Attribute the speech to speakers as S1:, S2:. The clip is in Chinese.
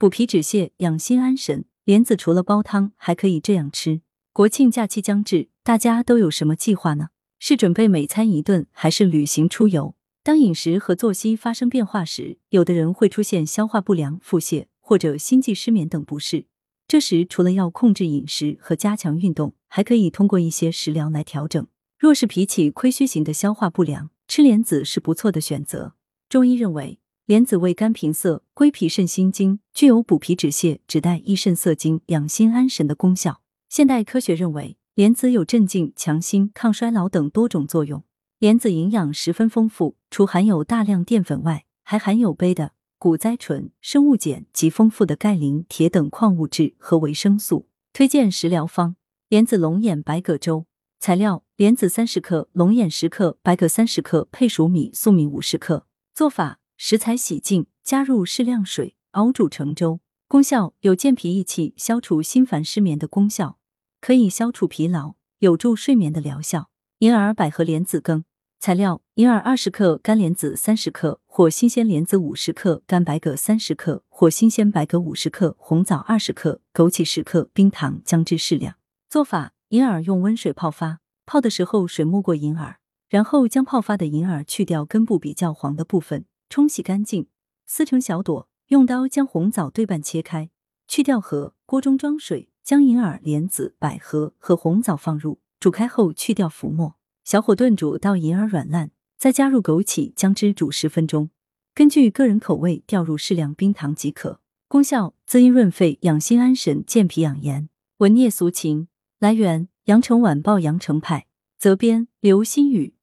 S1: 补脾止泻、养心安神。莲子除了煲汤，还可以这样吃。国庆假期将至，大家都有什么计划呢？是准备每餐一顿，还是旅行出游？当饮食和作息发生变化时，有的人会出现消化不良、腹泻或者心悸、失眠等不适。这时，除了要控制饮食和加强运动，还可以通过一些食疗来调整。若是脾气亏虚型的消化不良，吃莲子是不错的选择。中医认为，莲子味甘平涩，归脾肾心经，具有补脾止泻、止带益肾涩精、养心安神的功效。现代科学认为，莲子有镇静、强心、抗衰老等多种作用。莲子营养十分丰富，除含有大量淀粉外，还含有钡的、谷甾醇、生物碱及丰富的钙、磷、铁等矿物质和维生素。推荐食疗方：莲子龙眼白葛粥。材料：莲子三十克，龙眼十克，白葛三十克，配熟米、粟米五十克。做法：食材洗净，加入适量水，熬煮成粥。功效：有健脾益气、消除心烦失眠的功效。可以消除疲劳，有助睡眠的疗效。银耳百合莲子羹材料：银耳二十克，干莲子三十克，或新鲜莲子五十克，干白葛三十克，或新鲜白葛五十克，红枣二十克，枸杞十克，冰糖、姜汁适量。做法：银耳用温水泡发，泡的时候水没过银耳，然后将泡发的银耳去掉根部比较黄的部分，冲洗干净，撕成小朵，用刀将红枣对半切开，去掉核，锅中装水。将银耳、莲子、百合和红枣放入，煮开后去掉浮沫，小火炖煮到银耳软烂，再加入枸杞、姜汁煮十分钟。根据个人口味调入适量冰糖即可。功效：滋阴润肺、养心安神、健脾养颜。文聂俗情。来源：羊城晚报羊城派。责编：刘新宇。